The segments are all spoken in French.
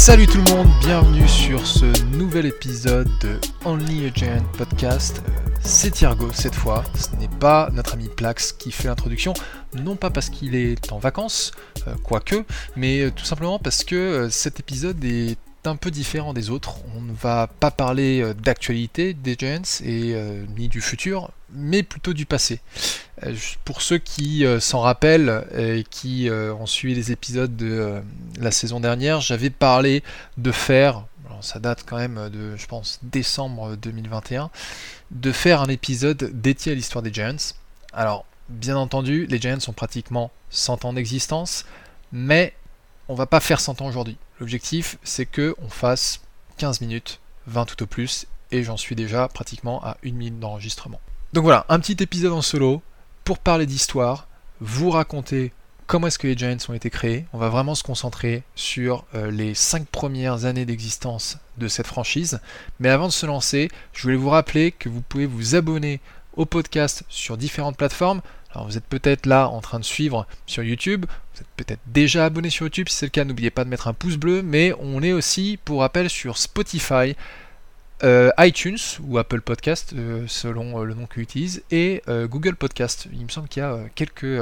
Salut tout le monde, bienvenue sur ce nouvel épisode de Only a Giant Podcast. C'est Thiergo cette fois, ce n'est pas notre ami Plax qui fait l'introduction, non pas parce qu'il est en vacances, euh, quoique, mais euh, tout simplement parce que euh, cet épisode est un peu différent des autres. On ne va pas parler euh, d'actualité des Giants et euh, ni du futur, mais plutôt du passé. Euh, pour ceux qui s'en rappellent et qui ont suivi les épisodes de la saison dernière, j'avais parlé de faire, ça date quand même de, je pense, décembre 2021, de faire un épisode dédié à l'histoire des Giants. Alors, bien entendu, les Giants ont pratiquement 100 ans d'existence, mais on va pas faire 100 ans aujourd'hui. L'objectif, c'est que on fasse 15 minutes, 20 tout au plus, et j'en suis déjà pratiquement à une minute d'enregistrement. Donc voilà, un petit épisode en solo pour parler d'histoire, vous raconter comment est-ce que les Giants ont été créés. On va vraiment se concentrer sur euh, les 5 premières années d'existence de cette franchise. Mais avant de se lancer, je voulais vous rappeler que vous pouvez vous abonner au podcast sur différentes plateformes. Alors vous êtes peut-être là en train de suivre sur YouTube, vous êtes peut-être déjà abonné sur YouTube, si c'est le cas n'oubliez pas de mettre un pouce bleu, mais on est aussi pour rappel sur Spotify, euh, iTunes ou Apple Podcast euh, selon euh, le nom qu'ils utilisent et Google Podcast. Il me semble qu'il y a quelques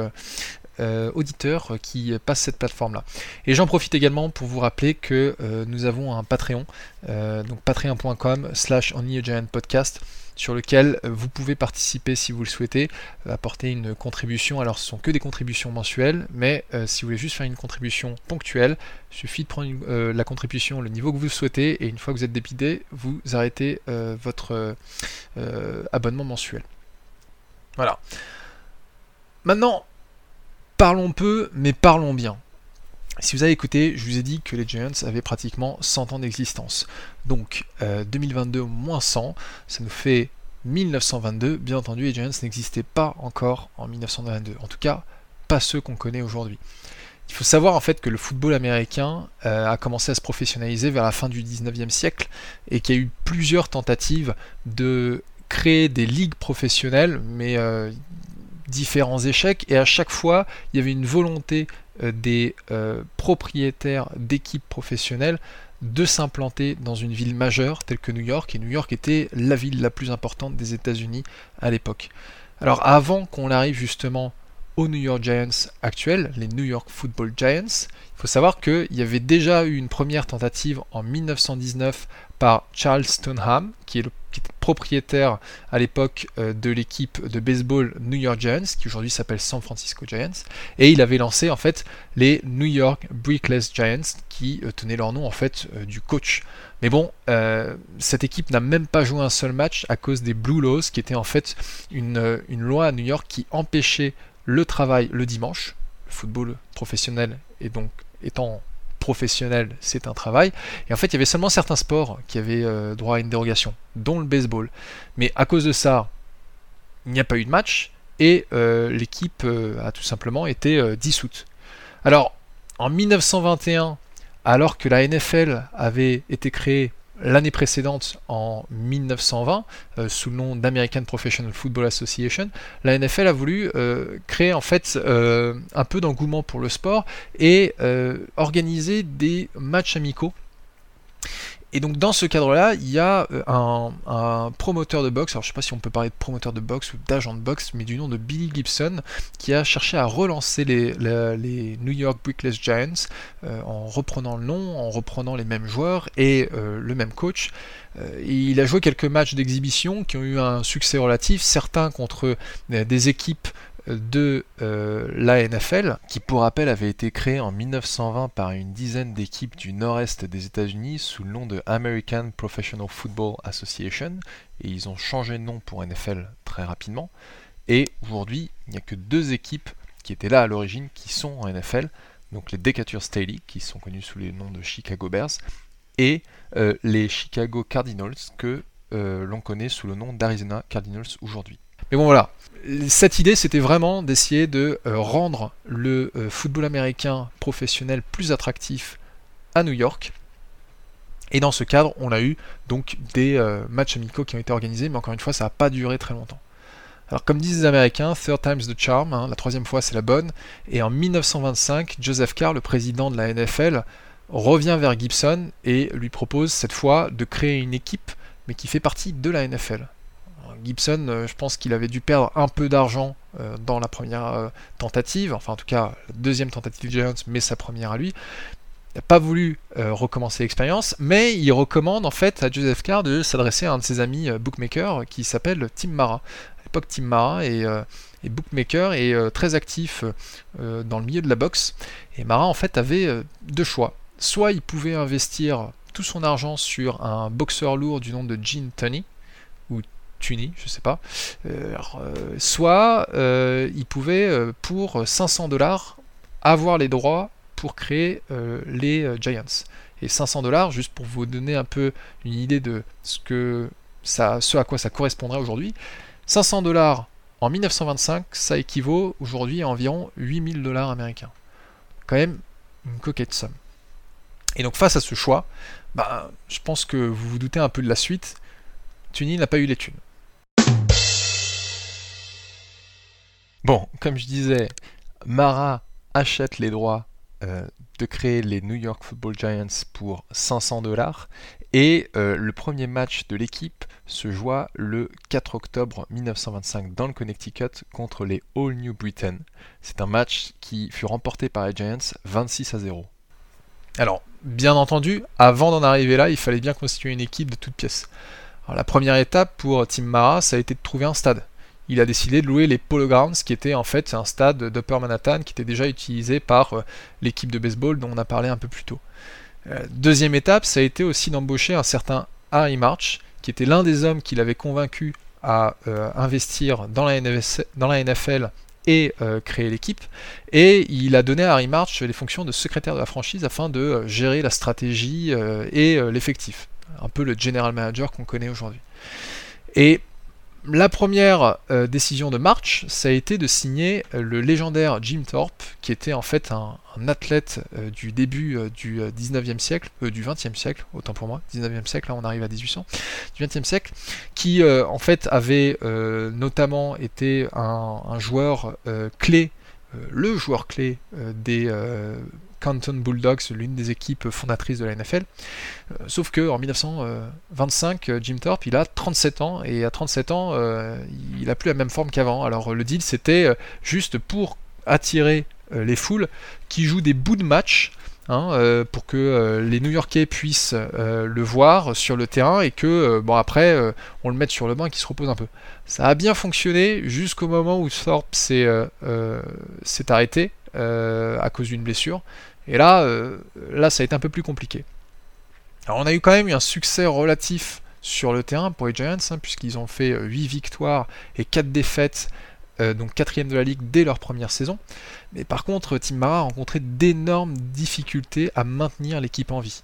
euh, auditeurs qui passent cette plateforme là. Et j'en profite également pour vous rappeler que euh, nous avons un Patreon, euh, donc patreon.com slash podcast sur lequel vous pouvez participer si vous le souhaitez, apporter une contribution. Alors ce sont que des contributions mensuelles, mais si vous voulez juste faire une contribution ponctuelle, il suffit de prendre une- la contribution, le niveau que vous souhaitez, et une fois que vous êtes débité, vous arrêtez votre abonnement mensuel. Voilà. Maintenant, parlons peu, mais parlons bien. Si vous avez écouté, je vous ai dit que les Giants avaient pratiquement 100 ans d'existence. Donc euh, 2022 moins 100, ça nous fait 1922. Bien entendu, les Giants n'existaient pas encore en 1922. En tout cas, pas ceux qu'on connaît aujourd'hui. Il faut savoir en fait que le football américain euh, a commencé à se professionnaliser vers la fin du 19e siècle et qu'il y a eu plusieurs tentatives de créer des ligues professionnelles, mais euh, différents échecs. Et à chaque fois, il y avait une volonté euh, des euh, propriétaires d'équipes professionnelles de s'implanter dans une ville majeure telle que New York, et New York était la ville la plus importante des États-Unis à l'époque. Alors avant qu'on arrive justement aux New York Giants actuels, les New York Football Giants, il faut savoir qu'il y avait déjà eu une première tentative en 1919 par Charles Stoneham, qui est le propriétaire à l'époque euh, de l'équipe de baseball New York Giants, qui aujourd'hui s'appelle San Francisco Giants, et il avait lancé en fait les New York Brickless Giants, qui euh, tenaient leur nom en fait euh, du coach. Mais bon, cette équipe n'a même pas joué un seul match à cause des Blue Laws, qui était en fait une, loi à New York qui empêchait le travail le dimanche, le football professionnel et donc étant c'est un travail. Et en fait, il y avait seulement certains sports qui avaient euh, droit à une dérogation, dont le baseball. Mais à cause de ça, il n'y a pas eu de match et euh, l'équipe euh, a tout simplement été dissoute. Alors, en 1921, alors que la NFL avait été créée l'année précédente, en 1920, euh, sous le nom d'American Professional Football Association, la NFL a voulu euh, créer en fait euh, un peu d'engouement pour le sport et organiser des matchs amicaux. Et donc dans ce cadre-là, il y a euh, un, promoteur de boxe, alors je sais pas si on peut parler de promoteur de boxe ou d'agent de boxe, mais du nom de Billy Gibson, qui a cherché à relancer les, New York Brickless Giants euh, en reprenant le nom, en reprenant les mêmes joueurs et euh, le même coach. Il a joué quelques matchs d'exhibition qui ont eu un succès relatif, certains contre des équipes de euh, la NFL, qui pour rappel avait été créée en 1920 par une dizaine d'équipes du nord-est des États-Unis sous le nom de American Professional Football Association, et ils ont changé de nom pour NFL très rapidement. Et aujourd'hui, il n'y a que deux équipes qui étaient là à l'origine qui sont en NFL, donc les Decatur Staley, qui sont connus sous les noms de Chicago Bears, et euh, les Chicago Cardinals, que euh, l'on connaît sous le nom d'Arizona Cardinals aujourd'hui. Mais bon voilà, cette idée c'était vraiment d'essayer de euh, rendre le euh, football américain professionnel plus attractif à New York. Et dans ce cadre, on a eu donc des euh, matchs amicaux qui ont été organisés, mais encore une fois, ça n'a pas duré très longtemps. Alors comme disent les Américains, third time's the charm, hein, la troisième fois c'est la bonne. Et en 1925, Joseph Carr, le président de la NFL, revient vers Gibson et lui propose cette fois de créer une équipe, mais qui fait partie de la NFL. Gibson, euh, je pense qu'il avait dû perdre un peu d'argent euh, dans la première euh, tentative, enfin en tout cas la deuxième tentative Giants, mais sa première à lui. Il n'a pas voulu recommencer l'expérience, mais il recommande en fait à Joseph Carr de s'adresser à un de ses amis bookmakers qui s'appelle Tim Mara. À l'époque, Tim Mara est, bookmaker et très actif dans le milieu de la boxe. Et Mara en fait avait deux choix. Soit il pouvait investir tout son argent sur un boxeur lourd du nom de Gene Tunney, Tunney, je sais pas. Euh, euh, soit euh, il pouvait, pour 500 dollars, avoir les droits pour créer les Giants. Et 500 dollars, juste pour vous donner un peu une idée de ce, à quoi ça correspondrait aujourd'hui, 500 dollars en 1925, ça équivaut aujourd'hui à environ 8000 dollars américains. Quand même une coquette somme. Et donc face à ce choix, bah, je pense que vous vous doutez un peu de la suite. Tunney n'a pas eu les thunes. Bon, comme je disais, Mara achète les droits euh, de créer les New York Football Giants pour 500 dollars et euh, le premier match de l'équipe se joua le 4 octobre 1925 dans le Connecticut contre les All New Britain. C'est un match qui fut remporté par les Giants 26 à 0. Alors, bien entendu, avant d'en arriver là, il fallait bien constituer une équipe de toutes pièces. La première étape pour Tim Mara, ça a été de trouver un stade il a décidé de louer les Polo Grounds, qui était en fait un stade d'Upper Manhattan qui était déjà utilisé par euh, l'équipe de baseball dont on a parlé un peu plus tôt. Euh, deuxième étape, ça a été aussi d'embaucher un certain Harry March, qui était l'un des hommes qui l'avait convaincu à euh, investir dans la, NFL et créer l'équipe. Et il a donné à Harry March les fonctions de secrétaire de la franchise afin de gérer la stratégie et l'effectif. Un peu le general manager qu'on connaît aujourd'hui. Et la première euh, décision de March, ça a été de signer euh, le légendaire Jim Thorpe, qui était en fait un, athlète euh, du début du 19e siècle, du 20e siècle, autant pour moi, 19e siècle, là on arrive à 1800, du 20e siècle, qui en fait avait notamment été un joueur clé, le joueur clé des Canton Bulldogs, l'une des équipes fondatrices de la NFL. Euh, sauf que en 1925, euh, Jim Thorpe, il a 37 ans et à 37 ans, euh, il a plus la même forme qu'avant. Alors le deal, c'était juste pour attirer les foules qui jouent des bouts de match. Hein, pour que les New-Yorkais puissent le voir sur le terrain et que bon après on le mette sur le banc et qu'il se repose un peu. Ça a bien fonctionné jusqu'au moment où Thorpe s'est arrêté à cause d'une blessure. Et là, euh, là, ça a été un peu plus compliqué. Alors on a eu quand même eu un succès relatif sur le terrain pour les Giants, hein, puisqu'ils ont fait 8 euh, victoires et 4 défaites, euh, donc 4 de la ligue dès leur première saison. Mais par contre, Tim Mara a rencontré d'énormes difficultés à maintenir l'équipe en vie.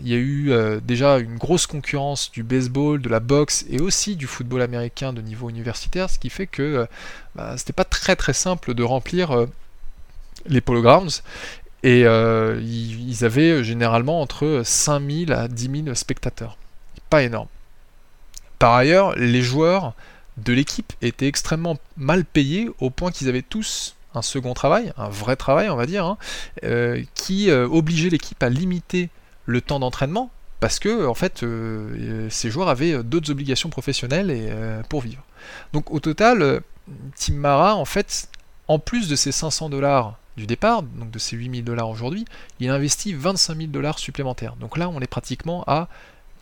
Il y a eu déjà une grosse concurrence du baseball, de la boxe et aussi du football américain de niveau universitaire, ce qui fait que bah, c'était pas très très simple de remplir les Polo Grounds. Et euh, ils, avaient généralement entre 5000 à 10 000 spectateurs. Pas énorme. Par ailleurs, les joueurs de l'équipe étaient extrêmement mal payés au point qu'ils avaient tous un second travail, un vrai travail on va dire, hein, euh, qui euh, obligeait l'équipe à limiter le temps d'entraînement parce que en fait ces joueurs avaient d'autres obligations professionnelles pour vivre. Donc au total, Tim Mara en fait, en plus de ces 500 dollars du départ, donc de ces 8000 dollars aujourd'hui, il investit 25 000 dollars supplémentaires. Donc là, on est pratiquement à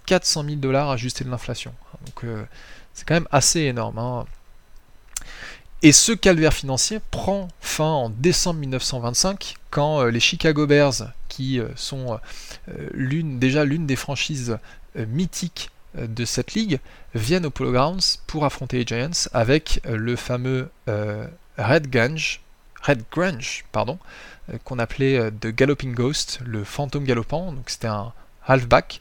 400 000 dollars ajustés de l'inflation. Donc euh, c'est quand même assez énorme. Hein. Et ce calvaire financier prend fin en décembre 1925 quand euh, les Chicago Bears, qui euh, sont déjà l'une des franchises mythiques de cette ligue, viennent au Polo Grounds pour affronter les Giants avec le fameux Red Gange, Red Grange, pardon, euh, qu'on appelait euh, The Galloping Ghost, le fantôme galopant, donc c'était un halfback.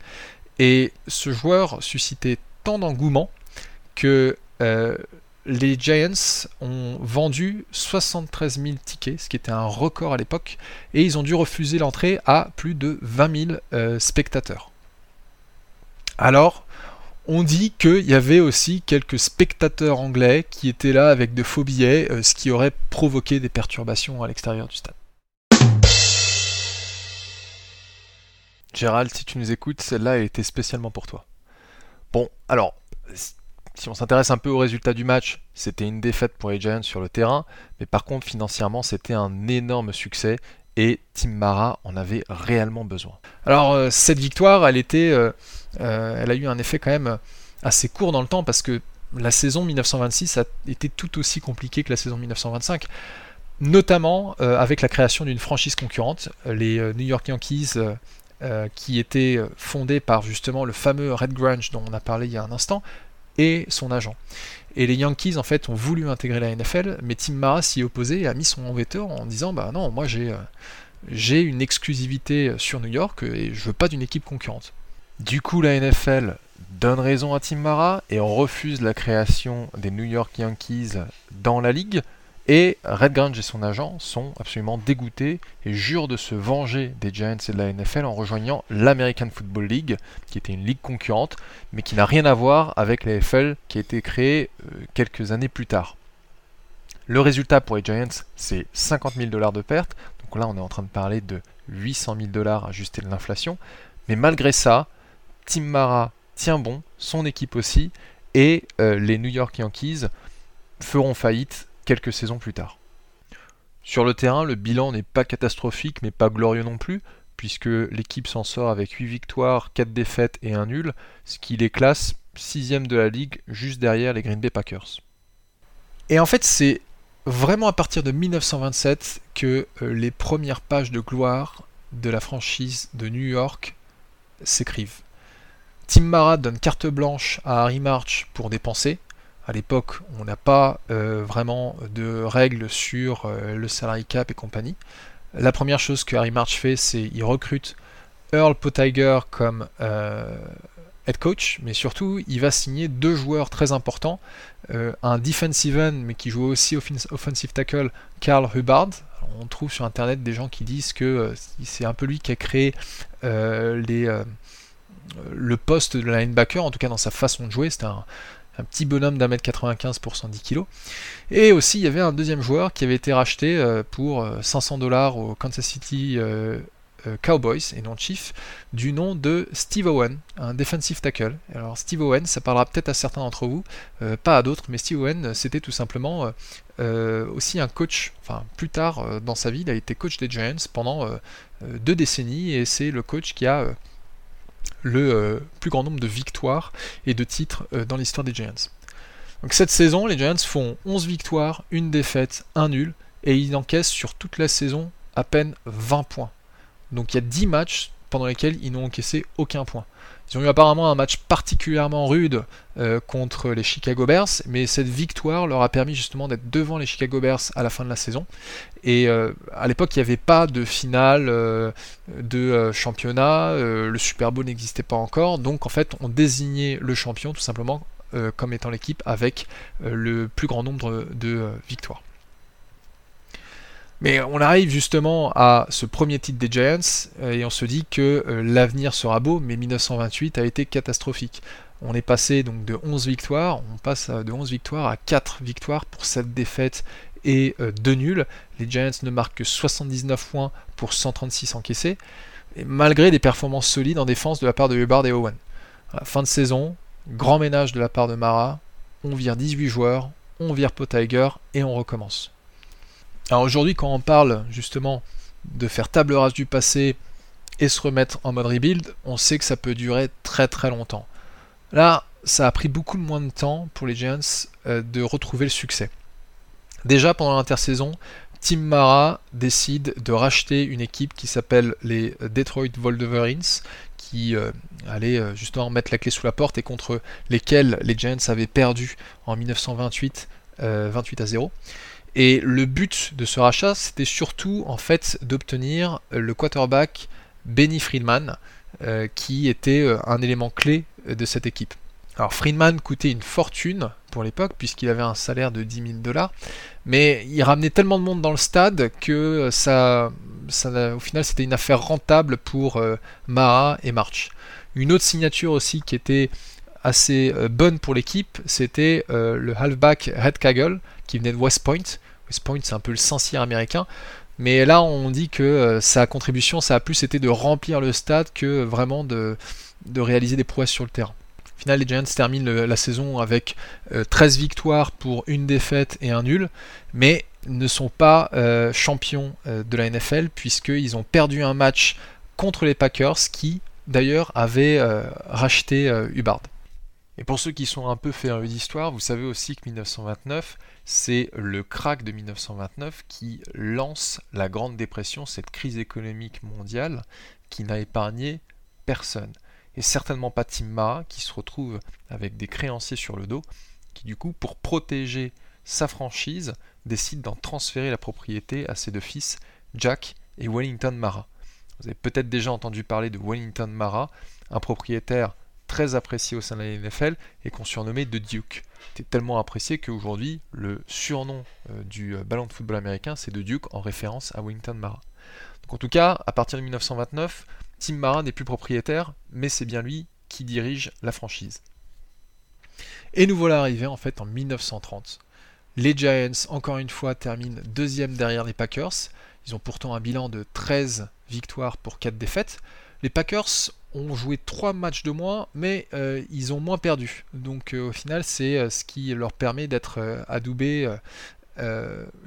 Et ce joueur suscitait tant d'engouement que euh, les Giants ont vendu 73 000 tickets, ce qui était un record à l'époque, et ils ont dû refuser l'entrée à plus de 20 000 spectateurs. Alors, on dit qu'il y avait aussi quelques spectateurs anglais qui étaient là avec de faux billets, euh, ce qui aurait provoqué des perturbations à l'extérieur du stade. Gérald, si tu nous écoutes, celle-là était spécialement pour toi. Bon, alors, si on s'intéresse un peu aux résultats du match, c'était une défaite pour les Giants sur le terrain, mais par contre financièrement c'était un énorme succès et Tim Mara en avait réellement besoin. Alors euh, cette victoire, elle euh, euh, elle a eu un effet quand même assez court dans le temps parce que la saison 1926 a été tout aussi compliquée que la saison 1925, notamment avec la création d'une franchise concurrente, les New York Yankees. qui était fondée par justement le fameux Red Grange dont on a parlé il y a un instant, et son agent. Et les Yankees en fait ont voulu intégrer la NFL, mais Tim Mara s'y opposé et a mis son veto en disant bah non, moi j'ai euh, j'ai une exclusivité sur New York et je veux pas d'une équipe concurrente. Du coup, la NFL donne raison à Tim Mara et refuse la création des New York Yankees dans la ligue. Et Red Grange et son agent sont absolument dégoûtés et jurent de se venger des Giants et de la NFL en rejoignant l'American Football League, qui était une ligue concurrente, mais qui n'a rien à voir avec la NFL qui a été créée euh, quelques années plus tard. Le résultat pour les Giants, c'est 50 000 dollars de perte. Donc là, on est en train de parler de 800 000 dollars ajustés de l'inflation. Mais malgré ça, Tim Mara tient bon, son équipe aussi, et euh, les New York Yankees feront faillite quelques saisons plus tard. Sur le terrain, le bilan n'est pas catastrophique mais pas glorieux non plus, puisque l'équipe s'en sort avec 8 victoires, 4 défaites et 1 nul, ce qui les classe 6ème de la ligue, juste derrière les Green Bay Packers. Et en fait, c'est vraiment à partir de 1927 que euh, les premières pages de gloire de la franchise de New York s'écrivent. Tim Mara donne carte blanche à Harry March pour dépenser, à l'époque, on n'a pas euh, vraiment de règles sur euh, le salary cap et compagnie. La première chose que Harry March fait, c'est qu'il recrute Earl Potiger comme euh, head coach, mais surtout, il va signer deux joueurs très importants. un defensive end, mais qui joue aussi offensive tackle, Carl Hubbard. on trouve sur internet des gens qui disent que c'est un peu lui qui a créé le poste de linebacker, en tout cas dans sa façon de jouer. C'était un, un petit bonhomme d'un mètre 95 pour 110 kg. Et aussi, il y avait un deuxième joueur qui avait été racheté euh, pour 500 euh, dollars au Kansas City euh, Cowboys et non Chief, du nom de Steve Owen, un defensive tackle. Alors Steve Owen, ça parlera peut-être à certains d'entre vous, pas à d'autres, mais Steve Owen, c'était tout simplement aussi un coach, enfin plus tard dans sa vie, il a été coach des Giants pendant deux décennies, et c'est le coach qui a le euh, plus grand nombre de victoires et de titres euh, dans l'histoire des Giants. Donc cette saison, les Giants font 11 victoires, une défaite, un nul, et ils encaissent sur toute la saison à peine 20 points. Donc il y a 10 matchs pendant lesquels ils n'ont encaissé aucun point. Ils ont eu apparemment un match particulièrement rude euh, contre les Chicago Bears, mais cette victoire leur a permis justement d'être devant les Chicago Bears à la fin de la saison. Et euh, à l'époque, il n'y avait pas de finale euh, de championnat, le Super Bowl n'existait pas encore, donc en fait, on désignait le champion tout simplement comme étant l'équipe avec le plus grand nombre de victoires. Mais on arrive justement à ce premier titre des Giants euh, et on se dit que euh, l'avenir sera beau, mais 1928 a été catastrophique. On est passé donc de 11 victoires, on passe de 11 victoires à 4 victoires pour cette défaite et 2 euh, nuls. Les Giants ne marquent que 79 points pour 136 encaissés, malgré des performances solides en défense de la part de Hubbard et Owen. fin de saison, grand ménage de la part de Mara, on vire 18 joueurs, on vire Potiger et on recommence. Alors aujourd'hui, quand on parle justement de faire table rase du passé et se remettre en mode rebuild, on sait que ça peut durer très très longtemps. Là, ça a pris beaucoup moins de temps pour les Giants euh, de retrouver le succès. Déjà pendant l'intersaison, Tim Mara décide de racheter une équipe qui s'appelle les Detroit Wolverines, qui euh, allait euh, justement mettre la clé sous la porte et contre lesquels les Giants avaient perdu en 1928 28 à 0. Et le but de ce rachat, c'était surtout en fait d'obtenir le quarterback Benny Friedman, euh, qui était euh, un élément clé euh, de cette équipe. Alors Friedman coûtait une fortune pour l'époque, puisqu'il avait un salaire de 10 000 dollars, mais il ramenait tellement de monde dans le stade que ça, au final c'était une affaire rentable pour Mara et March. Une autre signature aussi qui était assez bonne pour l'équipe, c'était le halfback Red Kagel, qui venait de West Point. West Point, c'est un peu le Saint-Cyr américain. Mais là, on dit que sa contribution, ça a plus été de remplir le stade que vraiment de, de réaliser des prouesses sur le terrain. Au final, les Giants terminent la saison avec 13 victoires pour une défaite et un nul, mais ne sont pas champions de la NFL puisqu'ils ont perdu un match contre les Packers qui, d'ailleurs, avaient racheté Hubbard. Et pour ceux qui sont un peu férus d'histoire, vous savez aussi que 1929, c'est le crack de 1929 qui lance la Grande Dépression, cette crise économique mondiale qui n'a épargné personne. Et certainement pas Tim Mara qui se retrouve avec des créanciers sur le dos, qui du coup, pour protéger sa franchise, décide d'en transférer la propriété à ses deux fils, Jack et Wellington Mara. Vous avez peut-être déjà entendu parler de Wellington Mara, un propriétaire très apprécié au sein de la NFL et qu'on surnommait The Duke. C'était tellement apprécié qu'aujourd'hui, le surnom euh, du euh, ballon de football américain, c'est The Duke en référence à Wellington Mara. Donc en tout cas, à partir de 1929, Tim Mara n'est plus propriétaire, mais c'est bien lui qui dirige la franchise. Et nous voilà arrivés en fait en 1930. Les Giants, encore une fois, terminent deuxième derrière les Packers. Ils ont pourtant un bilan de 13 victoires pour 4 défaites. Les Packers ont joué 3 matchs de moins, mais euh, ils ont moins perdu. Donc euh, au final, c'est euh, ce qui leur permet d'être adoubés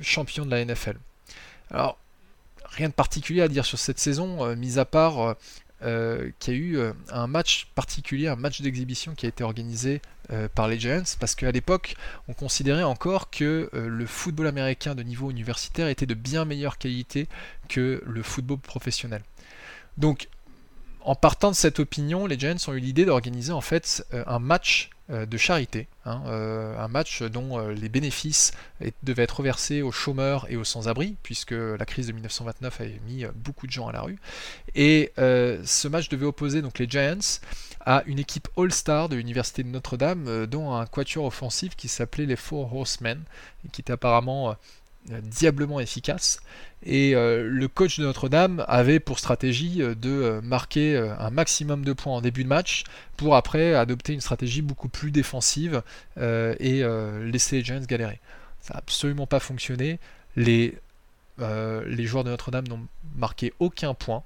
champion de la NFL. Alors, rien de particulier à dire sur cette saison, mis à part qu'il y a eu un match particulier, un match d'exhibition qui a été organisé par les Giants, parce qu'à l'époque, on considérait encore que le football américain de niveau universitaire était de bien meilleure qualité que le football professionnel. Donc en partant de cette opinion, les Giants ont eu l'idée d'organiser en fait euh, un match euh, de charité, hein, euh, un match dont les bénéfices devaient être reversés aux chômeurs et aux sans-abri, puisque la crise de 1929 avait mis beaucoup de gens à la rue. Et ce match devait opposer donc les Giants à une équipe All-Star de l'université de Notre-Dame, dont un quatuor offensif qui s'appelait les Four Horsemen, qui était apparemment diablement efficace. Et euh, le coach de Notre-Dame avait pour stratégie euh, de euh, marquer un maximum de points en début de match pour après adopter une stratégie beaucoup plus défensive et laisser les Giants galérer. Ça n'a absolument pas fonctionné. Les, les joueurs de Notre-Dame n'ont marqué aucun point.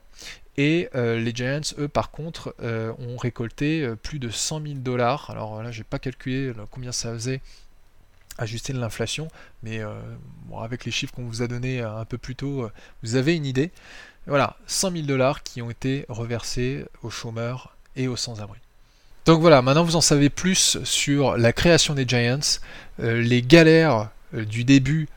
Et les Giants, eux, par contre, ont récolté plus de 100 000 dollars. Alors là, j'ai pas calculé combien ça faisait ajuster l'inflation, mais euh, avec les chiffres qu'on vous a donnés euh, un peu plus tôt, euh, vous avez une idée. Voilà, 100 000 dollars qui ont été reversés aux chômeurs et aux sans-abri. Donc voilà, maintenant vous en savez plus sur la création des Giants, les galères du début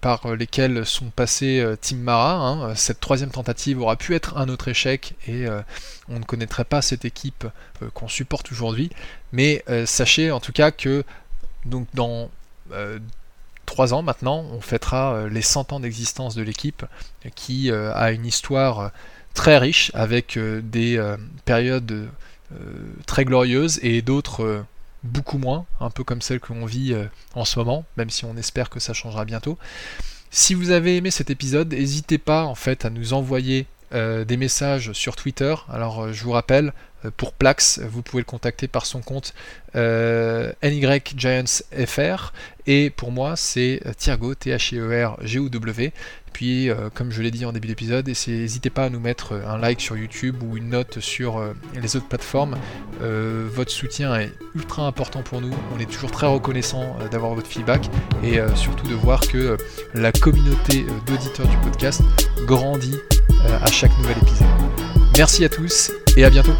par lesquelles sont passés Tim Mara. Hein. Cette troisième tentative aura pu être un autre échec et on ne connaîtrait pas cette équipe qu'on supporte aujourd'hui. Mais sachez en tout cas que donc dans euh, trois ans maintenant, on fêtera euh, les 100 ans d'existence de l'équipe qui euh, a une histoire très riche avec des périodes très glorieuses et d'autres beaucoup moins, un peu comme celle que l'on vit en ce moment, même si on espère que ça changera bientôt. Si vous avez aimé cet épisode, n'hésitez pas en fait à nous envoyer des messages sur Twitter. Alors je vous rappelle, euh, pour Plax, vous pouvez le contacter par son compte euh, NYGiantsFR. Et pour moi, c'est euh, Thiergo, T-H-E-R-G-O-W. Puis, euh, comme je l'ai dit en début d'épisode, n'hésitez pas à nous mettre un like sur YouTube ou une note sur les autres plateformes. votre soutien est ultra important pour nous. On est toujours très reconnaissant d'avoir votre feedback et surtout de voir que la communauté d'auditeurs du podcast grandit à chaque nouvel épisode. Merci à tous et à bientôt.